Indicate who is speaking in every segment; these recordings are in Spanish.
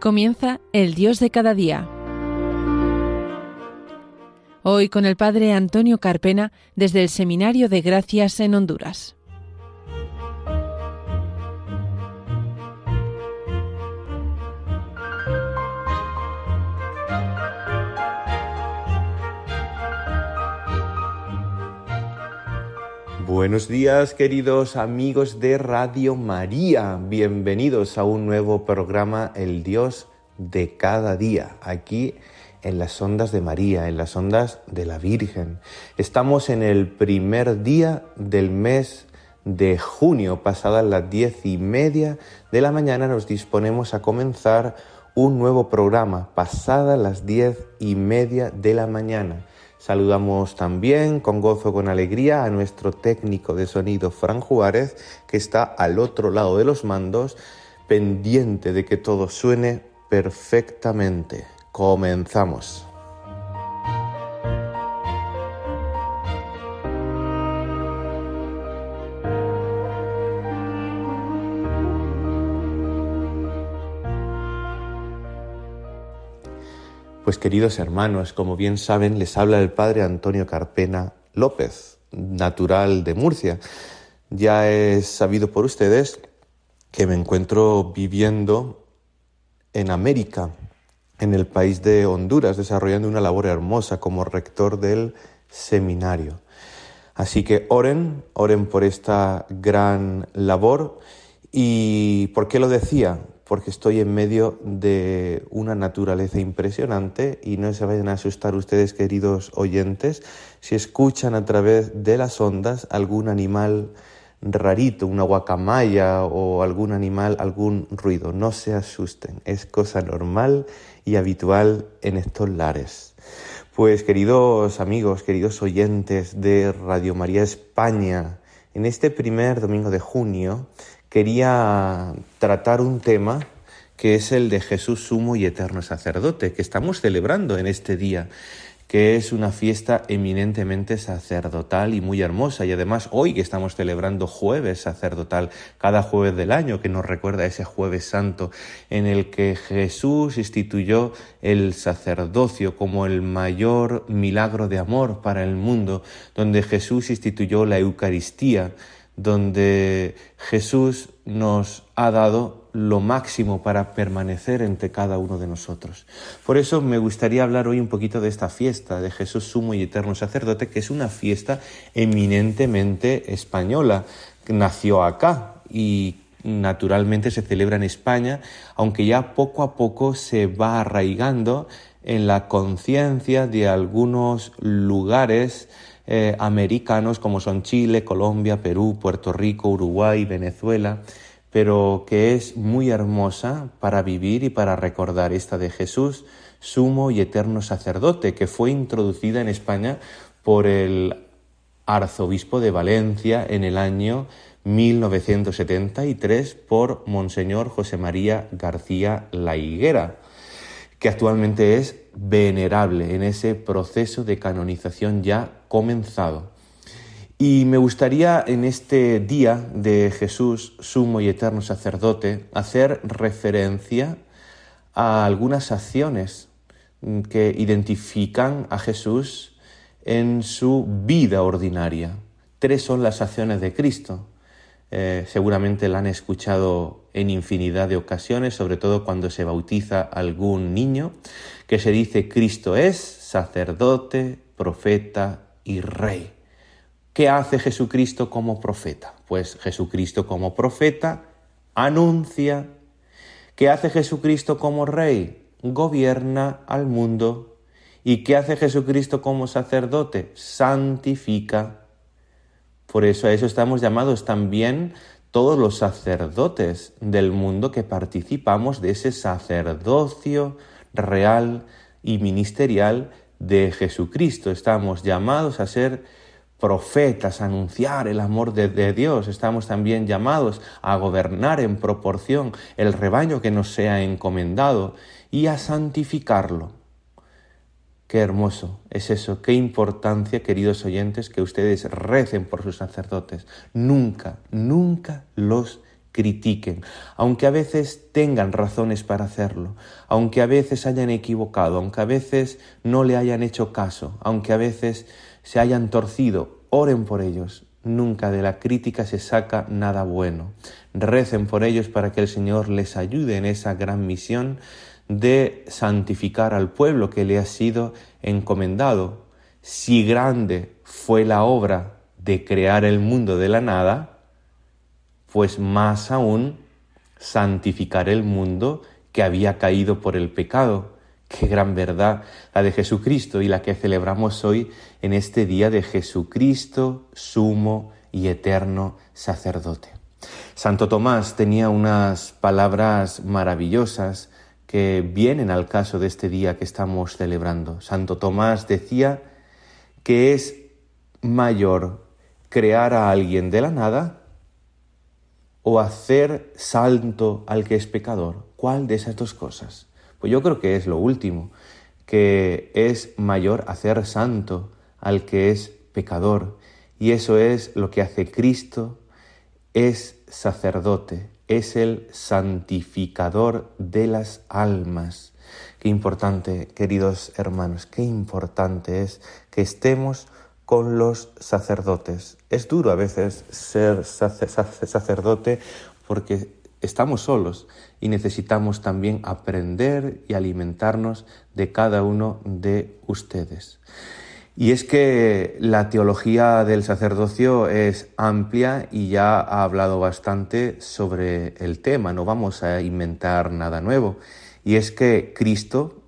Speaker 1: Comienza el Dios de cada día. Hoy con el Padre Antonio Carpena desde el Seminario de Gracias en Honduras.
Speaker 2: Buenos días queridos amigos de Radio María, bienvenidos a un nuevo programa El Dios de cada día, aquí en las ondas de María, en las ondas de la Virgen. Estamos en el primer día del mes de junio, pasadas las diez y media de la mañana nos disponemos a comenzar un nuevo programa, pasadas las diez y media de la mañana. Saludamos también con gozo, con alegría a nuestro técnico de sonido, Fran Juárez, que está al otro lado de los mandos, pendiente de que todo suene perfectamente. Comenzamos. Pues queridos hermanos, como bien saben, les habla el padre Antonio Carpena López, natural de Murcia. Ya es sabido por ustedes que me encuentro viviendo en América, en el país de Honduras, desarrollando una labor hermosa como rector del seminario. Así que oren, oren por esta gran labor. ¿Y por qué lo decía? Porque estoy en medio de una naturaleza impresionante y no se vayan a asustar ustedes, queridos oyentes, si escuchan a través de las ondas algún animal rarito, una guacamaya o algún animal, algún ruido. No se asusten, es cosa normal y habitual en estos lares. Pues queridos amigos, queridos oyentes de Radio María España, en este primer domingo de junio quería tratar un tema que es el de Jesús sumo y eterno sacerdote, que estamos celebrando en este día, que es una fiesta eminentemente sacerdotal y muy hermosa. Y además hoy que estamos celebrando jueves sacerdotal, cada jueves del año, que nos recuerda ese jueves santo en el que Jesús instituyó el sacerdocio como el mayor milagro de amor para el mundo, donde Jesús instituyó la Eucaristía donde Jesús nos ha dado lo máximo para permanecer entre cada uno de nosotros. Por eso me gustaría hablar hoy un poquito de esta fiesta de Jesús Sumo y Eterno Sacerdote, que es una fiesta eminentemente española. Nació acá y naturalmente se celebra en España, aunque ya poco a poco se va arraigando en la conciencia de algunos lugares eh, americanos como son Chile, Colombia, Perú, Puerto Rico, Uruguay, Venezuela, pero que es muy hermosa para vivir y para recordar esta de Jesús, sumo y eterno sacerdote, que fue introducida en España por el arzobispo de Valencia en el año 1973 por Monseñor José María García La Higuera que actualmente es venerable en ese proceso de canonización ya comenzado. Y me gustaría en este día de Jesús, sumo y eterno sacerdote, hacer referencia a algunas acciones que identifican a Jesús en su vida ordinaria. Tres son las acciones de Cristo. Eh, seguramente la han escuchado en infinidad de ocasiones, sobre todo cuando se bautiza algún niño, que se dice Cristo es sacerdote, profeta y rey. ¿Qué hace Jesucristo como profeta? Pues Jesucristo como profeta anuncia. ¿Qué hace Jesucristo como rey? Gobierna al mundo. ¿Y qué hace Jesucristo como sacerdote? Santifica. Por eso a eso estamos llamados también todos los sacerdotes del mundo que participamos de ese sacerdocio real y ministerial de Jesucristo. Estamos llamados a ser profetas, a anunciar el amor de, de, Dios. Estamos también llamados a gobernar en proporción el rebaño que nos sea encomendado y a santificarlo. Qué hermoso es eso, qué importancia, queridos oyentes, que ustedes recen por sus sacerdotes. Nunca, nunca los critiquen, aunque a veces tengan razones para hacerlo, aunque a veces hayan equivocado, aunque a veces no le hayan hecho caso, aunque a veces se hayan torcido, oren por ellos. Nunca de la crítica se saca nada bueno. Recen por ellos para que el Señor les ayude en esa gran misión de santificar al pueblo que le ha sido encomendado. Si grande fue la obra de crear el mundo de la nada, pues más aún santificar el mundo que había caído por el pecado. Qué gran verdad la de Jesucristo y la que celebramos hoy en este día de Jesucristo, sumo y eterno sacerdote. Santo Tomás tenía unas palabras maravillosas que vienen al caso de este día que estamos celebrando. Santo Tomás decía que es mayor crear a alguien de la nada o hacer santo al que es pecador. ¿Cuál de esas dos cosas? Pues yo creo que es lo último, que es mayor hacer santo al que es pecador. Y eso es lo que hace Cristo, es sacerdote, es el santificador de las almas. Qué importante, queridos hermanos, qué importante es que estemos con los sacerdotes. Es duro a veces ser sacerdote porque estamos solos y necesitamos también aprender y alimentarnos de cada uno de ustedes. Y es que la teología del sacerdocio es amplia y ya ha hablado bastante sobre el tema, no vamos a inventar nada nuevo. Y es que Cristo,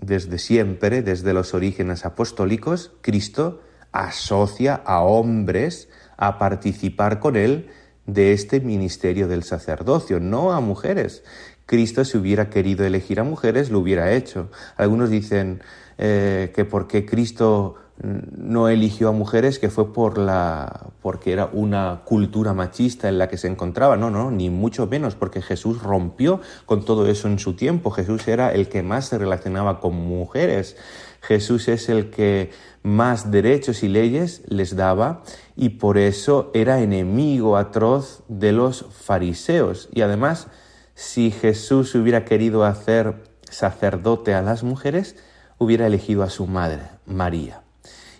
Speaker 2: desde siempre, desde los orígenes apostólicos, Cristo asocia a hombres a participar con él de este ministerio del sacerdocio, no a mujeres. Cristo si hubiera querido elegir a mujeres, lo hubiera hecho. Algunos dicen eh, que porque Cristo no eligió a mujeres que fue por la porque era una cultura machista en la que se encontraba, no, no, ni mucho menos porque Jesús rompió con todo eso en su tiempo. Jesús era el que más se relacionaba con mujeres. Jesús es el que más derechos y leyes les daba y por eso era enemigo atroz de los fariseos. Y además, si Jesús hubiera querido hacer sacerdote a las mujeres, hubiera elegido a su madre, María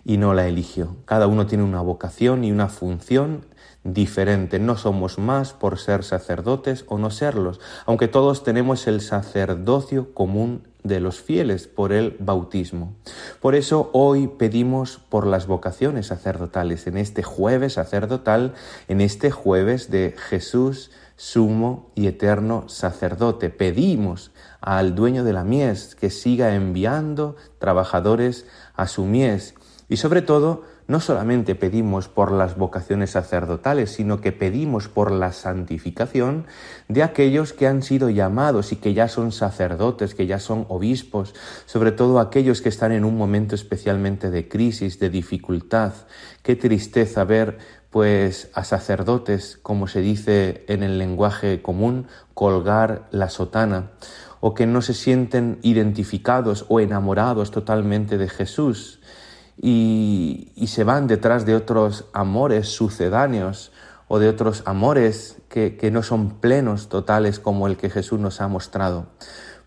Speaker 2: y no la eligió. Cada uno tiene una vocación y una función diferente. No somos más por ser sacerdotes o no serlos, aunque todos tenemos el sacerdocio común de los fieles por el bautismo. Por eso hoy pedimos por las vocaciones sacerdotales, en este jueves sacerdotal, en este jueves de Jesús, sumo y eterno sacerdote. Pedimos al dueño de la mies que siga enviando trabajadores a su mies y sobre todo, no solamente pedimos por las vocaciones sacerdotales, sino que pedimos por la santificación de aquellos que han sido llamados y que ya son sacerdotes, que ya son obispos, sobre todo aquellos que están en un momento especialmente de crisis, de dificultad. Qué tristeza ver pues a sacerdotes, como se dice en el lenguaje común, colgar la sotana, o que no se sienten identificados o enamorados totalmente de Jesús y, se van detrás de otros amores sucedáneos o de otros amores que, que no son plenos, totales, como el que Jesús nos ha mostrado.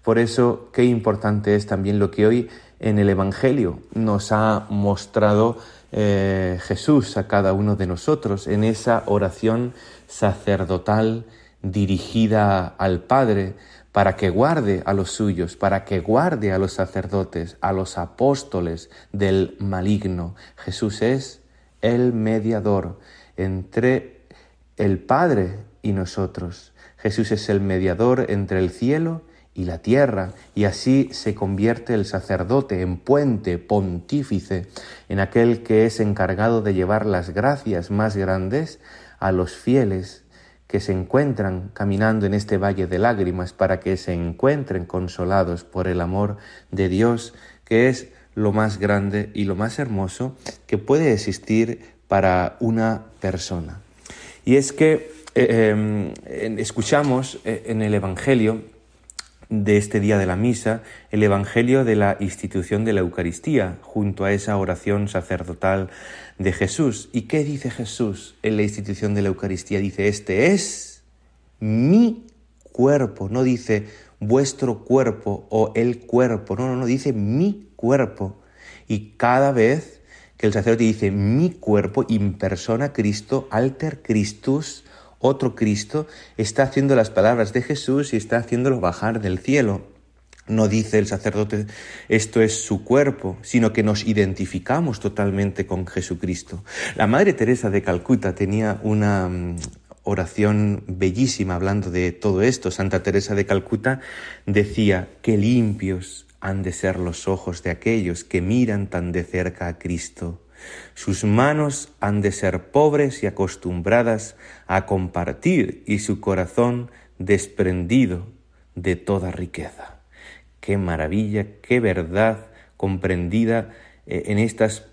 Speaker 2: Por eso, qué importante es también lo que hoy en el Evangelio nos ha mostrado eh, Jesús a cada uno de nosotros en esa oración sacerdotal dirigida al Padre, para que guarde a los suyos, para que guarde a los sacerdotes, a los apóstoles del maligno. Jesús es el mediador entre el Padre y nosotros. Jesús es el mediador entre el cielo y la tierra, y así se convierte el sacerdote en puente pontífice, en aquel que es encargado de llevar las gracias más grandes a los fieles que se encuentran caminando en este valle de lágrimas para que se encuentren consolados por el amor de Dios, que es lo más grande y lo más hermoso que puede existir para una persona. Y es que eh, em, escuchamos eh, en el Evangelio de este día de la misa, el Evangelio de la institución de la Eucaristía, junto a esa oración sacerdotal de Jesús. ¿Y qué dice Jesús en la institución de la Eucaristía? Dice, este es mi cuerpo, no dice vuestro cuerpo o el cuerpo, no, no, no, dice mi cuerpo. Y cada vez que el sacerdote dice mi cuerpo, in persona Cristo, alter Christus, otro Cristo, está haciendo las palabras de Jesús y está haciéndolo bajar del cielo. No dice el sacerdote esto es su cuerpo, sino que nos identificamos totalmente con Jesucristo. La Madre Teresa de Calcuta tenía una mm, oración bellísima hablando de todo esto. Santa Teresa de Calcuta decía, que limpios han de ser los ojos de aquellos que miran tan de cerca a Cristo. Sus manos han de ser pobres y acostumbradas a compartir y su corazón desprendido de toda riqueza. Qué maravilla, qué verdad comprendida eh, en estas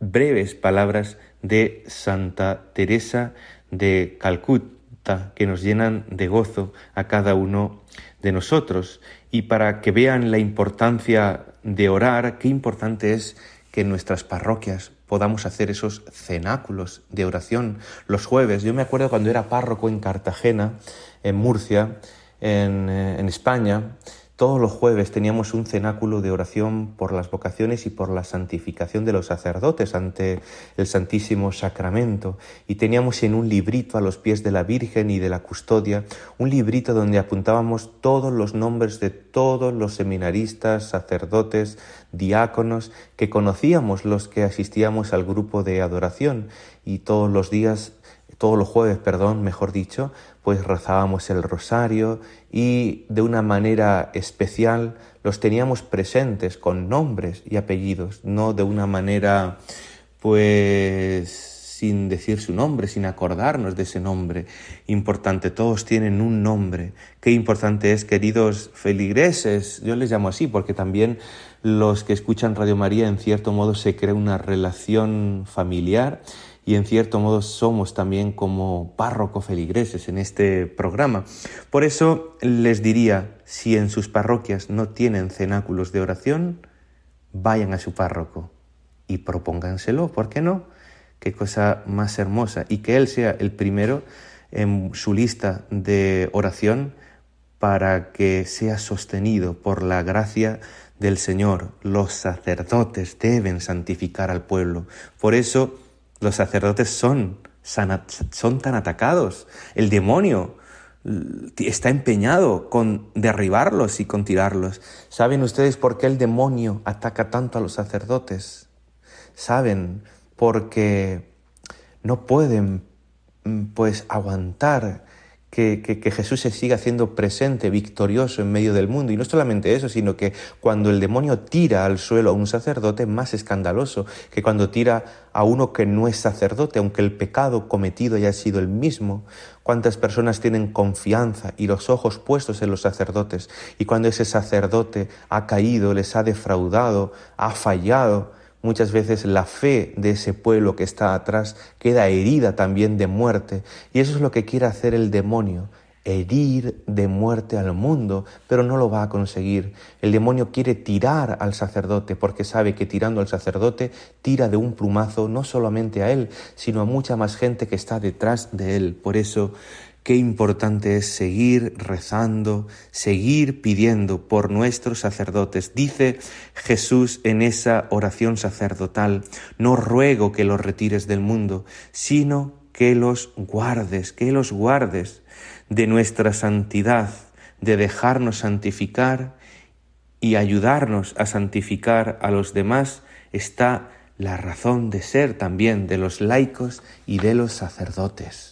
Speaker 2: breves palabras de Santa Teresa de Calcuta que nos llenan de gozo a cada uno de nosotros y para que vean la importancia de orar, qué importante es que en nuestras parroquias podamos hacer esos cenáculos de oración los jueves. Yo me acuerdo cuando era párroco en Cartagena, en Murcia, en, eh, en España, todos los jueves teníamos un cenáculo de oración por las vocaciones y por la santificación de los sacerdotes ante el Santísimo Sacramento. Y teníamos en un librito a los pies de la Virgen y de la custodia, un librito donde apuntábamos todos los nombres de todos los seminaristas, sacerdotes, diáconos que conocíamos los que asistíamos al grupo de adoración. Y todos los días todos los jueves, perdón, mejor dicho, pues rezábamos el rosario y de una manera especial los teníamos presentes con nombres y apellidos, no de una manera pues sin decir su nombre, sin acordarnos de ese nombre. Importante, todos tienen un nombre. Qué importante es, queridos feligreses, yo les llamo así porque también los que escuchan Radio María en cierto modo se crea una relación familiar y en cierto modo somos también como párroco feligreses en este programa. Por eso les diría, si en sus parroquias no tienen cenáculos de oración, vayan a su párroco y propónganselo, ¿por qué no? Qué cosa más hermosa y que él sea el primero en su lista de oración para que sea sostenido por la gracia del Señor. Los sacerdotes deben santificar al pueblo. Por eso los sacerdotes son, son tan atacados. El demonio está empeñado con derribarlos y con tirarlos. ¿Saben ustedes por qué el demonio ataca tanto a los sacerdotes? Saben porque no pueden pues aguantar que, Jesús se siga haciendo presente, victorioso en medio del mundo. Y no solamente eso, sino que cuando el demonio tira al suelo a un sacerdote, más escandaloso que cuando tira a uno que no es sacerdote, aunque el pecado cometido haya sido el mismo. Cuántas personas tienen confianza y los ojos puestos en los sacerdotes. Y cuando ese sacerdote ha caído, les ha defraudado, ha fallado, Muchas veces la fe de ese pueblo que está atrás queda herida también de muerte. Y eso es lo que quiere hacer el demonio, herir de muerte al mundo, pero no lo va a conseguir. El demonio quiere tirar al sacerdote porque sabe que tirando al sacerdote tira de un plumazo no solamente a él, sino a mucha más gente que está detrás de él. Por eso Qué importante es seguir rezando, seguir pidiendo por nuestros sacerdotes. Dice Jesús en esa oración sacerdotal, no ruego que los retires del mundo, sino que los guardes, que los guardes de nuestra santidad, de dejarnos santificar y ayudarnos a santificar a los demás, está la razón de ser también de los laicos y de los sacerdotes.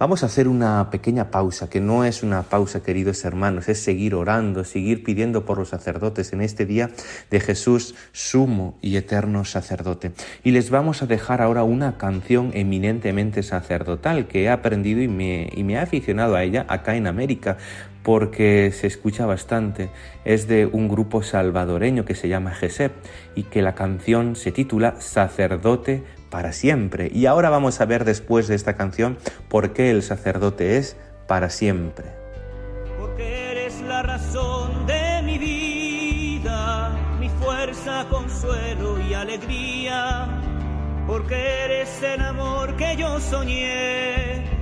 Speaker 2: Vamos a hacer una pequeña pausa, que no es una pausa, queridos hermanos, es seguir orando, seguir pidiendo por los sacerdotes en este día de Jesús, sumo y eterno sacerdote. Y les vamos a dejar ahora una canción eminentemente sacerdotal que he aprendido y me, y me aficionado a ella acá en América porque se escucha bastante. Es de un grupo salvadoreño que se llama GESEP y que la canción se titula Sacerdote para siempre. Y ahora vamos a ver después de esta canción por qué el sacerdote es para siempre.
Speaker 3: Porque eres la razón de mi vida, mi fuerza, consuelo y alegría. Porque eres el amor que yo soñé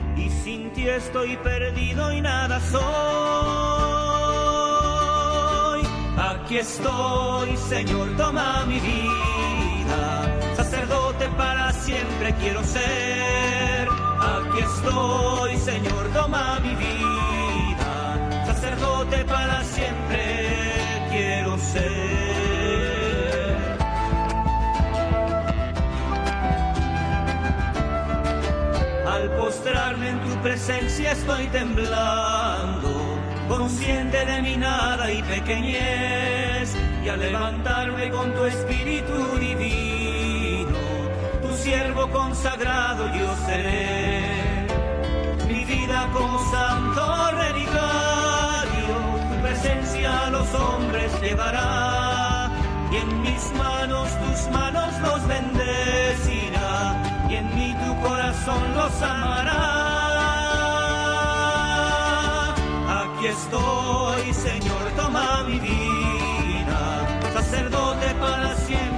Speaker 3: sin ti estoy perdido y nada soy. Aquí estoy, Señor, toma mi vida. Siempre quiero ser. Aquí estoy, Señor, toma mi vida. Sacerdote para siempre quiero ser. Al postrarme en tu presencia estoy temblando, consciente de mi nada y pequeñez, y al levantarme con tu espíritu divino, siervo consagrado yo seré. Mi vida como santo relicario, tu presencia a los hombres llevará, y en mis manos tus manos los bendecirá y en mí tu corazón los amará. Aquí estoy, Señor, toma mi vida, sacerdote para siempre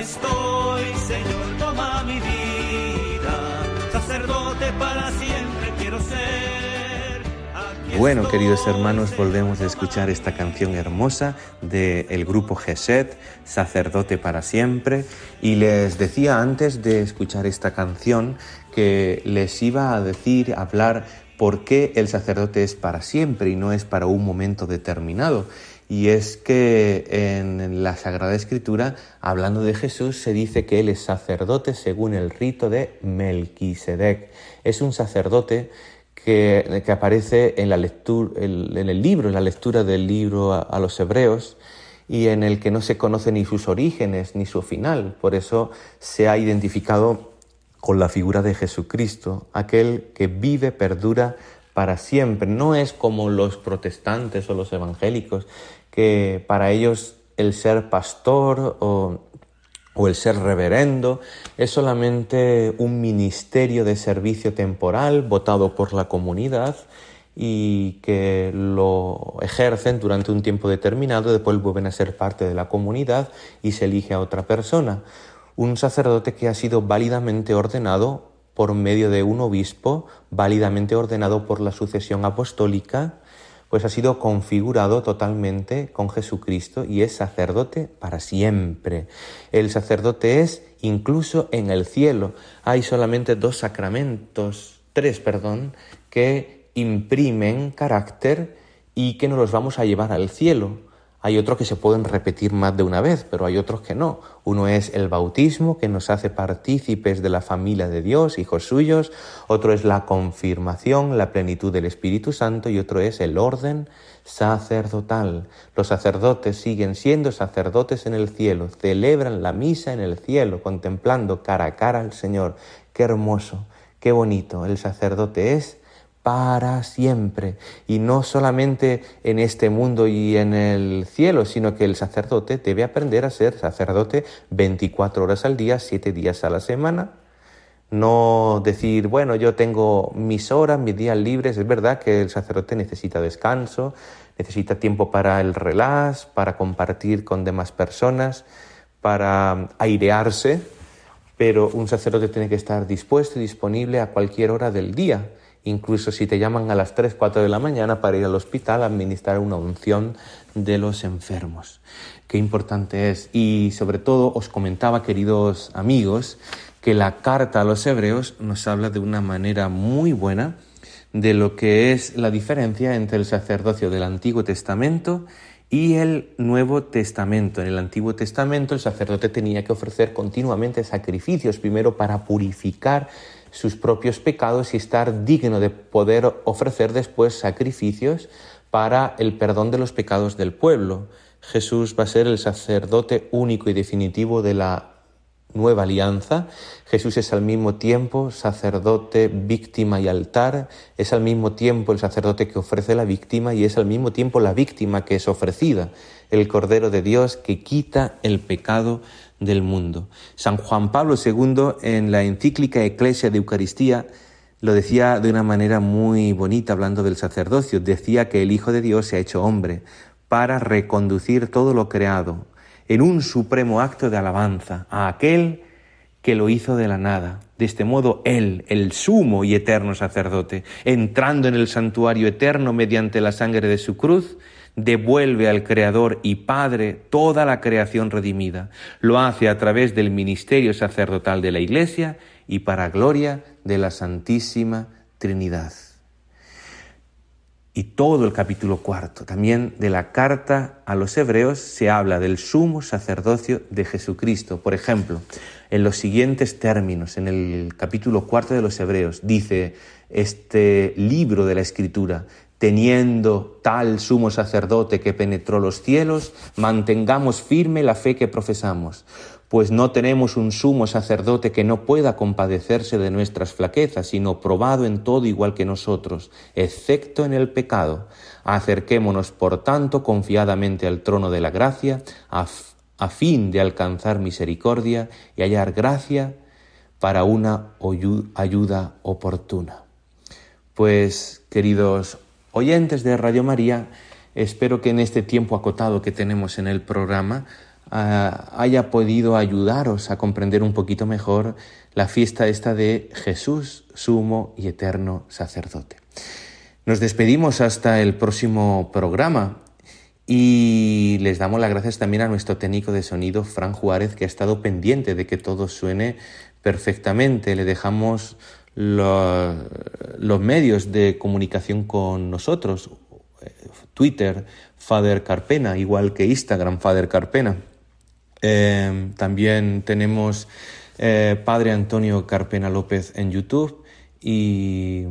Speaker 3: Estoy, Señor, toma mi vida. Sacerdote para siempre quiero ser. Aquí
Speaker 2: Bueno,
Speaker 3: estoy,
Speaker 2: queridos hermanos, volvemos a escuchar esta canción hermosa del grupo Geset, Sacerdote para siempre. Y les decía antes de escuchar esta canción que les iba a decir, a hablar por qué el sacerdote es para siempre y no es para un momento determinado. Y es que en la Sagrada Escritura, hablando de Jesús, se dice que Él es sacerdote según el rito de Melquisedec. Es un sacerdote que, que aparece en, la lectura, en, el libro, en la lectura del libro a, a los hebreos, y en el que no se conoce ni sus orígenes ni su final. Por eso se ha identificado con la figura de Jesucristo, aquel que vive, perdura para siempre. No es como los protestantes o los evangélicos, que para ellos el ser pastor o, el ser reverendo es solamente un ministerio de servicio temporal votado por la comunidad y que lo ejercen durante un tiempo determinado, después vuelven a ser parte de la comunidad y se elige a otra persona. Un sacerdote que ha sido válidamente ordenado por medio de un obispo, válidamente ordenado por la sucesión apostólica, pues ha sido configurado totalmente con Jesucristo y es sacerdote para siempre. El sacerdote es incluso en el cielo. Hay solamente dos sacramentos, tres, perdón, que imprimen carácter y que nos los vamos a llevar al cielo. Hay otros que se pueden repetir más de una vez, pero hay otros que no. Uno es el bautismo, que nos hace partícipes de la familia de Dios, hijos suyos. Otro es la confirmación, la plenitud del Espíritu Santo. Y otro es el orden sacerdotal. Los sacerdotes siguen siendo sacerdotes en el cielo, celebran la misa en el cielo, contemplando cara a cara al Señor. Qué hermoso, qué bonito. El sacerdote es para siempre. Y no solamente en este mundo y en el cielo, sino que el sacerdote debe aprender a ser sacerdote 24 horas al día, 7 días a la semana. No decir, bueno, yo tengo mis horas, mis días libres. Es verdad que el sacerdote necesita descanso, necesita tiempo para el relax, para compartir con demás personas, para airearse, pero un sacerdote tiene que estar dispuesto y disponible a cualquier hora del día incluso si te llaman a las 3, 4 de la mañana para ir al hospital a administrar una unción de los enfermos. Qué importante es. Y sobre todo os comentaba, queridos amigos, que la carta a los hebreos nos habla de una manera muy buena de lo que es la diferencia entre el sacerdocio del Antiguo Testamento y el Nuevo Testamento. En el Antiguo Testamento el sacerdote tenía que ofrecer continuamente sacrificios, primero para purificar sus propios pecados y estar digno de poder ofrecer después sacrificios para el perdón de los pecados del pueblo. Jesús va a ser el sacerdote único y definitivo de la nueva alianza. Jesús es al mismo tiempo sacerdote, víctima y altar, es al mismo tiempo el sacerdote que ofrece la víctima y es al mismo tiempo la víctima que es ofrecida, el Cordero de Dios que quita el pecado del mundo. San Juan Pablo II en la encíclica Eclesia de Eucaristía lo decía de una manera muy bonita hablando del sacerdocio, decía que el Hijo de Dios se ha hecho hombre para reconducir todo lo creado en un supremo acto de alabanza a aquel que lo hizo de la nada. De este modo, Él, el sumo y eterno sacerdote, entrando en el santuario eterno mediante la sangre de su cruz, devuelve al Creador y Padre toda la creación redimida. Lo hace a través del ministerio sacerdotal de la Iglesia y para gloria de la Santísima Trinidad y todo el capítulo cuarto. También de la carta a los hebreos se habla del sumo sacerdocio de Jesucristo. Por ejemplo, en los siguientes términos, en el capítulo cuarto de los hebreos, dice este libro de la Escritura, teniendo tal sumo sacerdote que penetró los cielos, mantengamos firme la fe que profesamos pues no tenemos un sumo sacerdote que no pueda compadecerse de nuestras flaquezas, sino probado en todo igual que nosotros, excepto en el pecado. Acerquémonos, por tanto, confiadamente al trono de la gracia, a, fin de alcanzar misericordia y hallar gracia para una ayuda oportuna. Pues, queridos oyentes de Radio María, espero que en este tiempo acotado que tenemos en el programa, haya podido ayudaros a comprender un poquito mejor la fiesta esta de Jesús, sumo y eterno sacerdote. Nos despedimos hasta el próximo programa y les damos las gracias también a nuestro técnico de sonido, Fran Juárez, que ha estado pendiente de que todo suene perfectamente. Le dejamos los, medios de comunicación con nosotros, Twitter, Father Carpena, igual que Instagram, Father Carpena. Em, también tenemos eh, Padre Antonio Carpena López en YouTube y,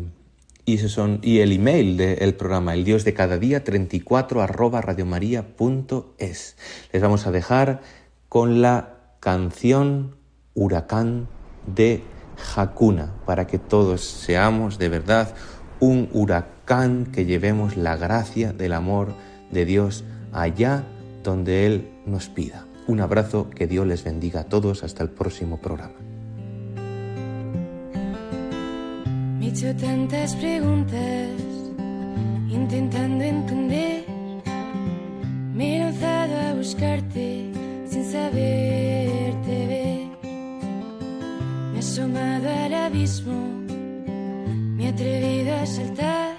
Speaker 2: y, son, y el email del programa, el Dios de cada día 34 arroba radiomaria.es. Les vamos a dejar con la canción Huracán de Hakuna para que todos seamos de verdad un huracán que llevemos la gracia del amor de Dios allá donde Él nos pida. Un abrazo, que Dios les bendiga a todos. Hasta el próximo programa.
Speaker 4: Me he hecho tantas preguntas, intentando entender. Me he lanzado a buscarte sin saberte ver. Asomado al abismo, me he atrevido a saltar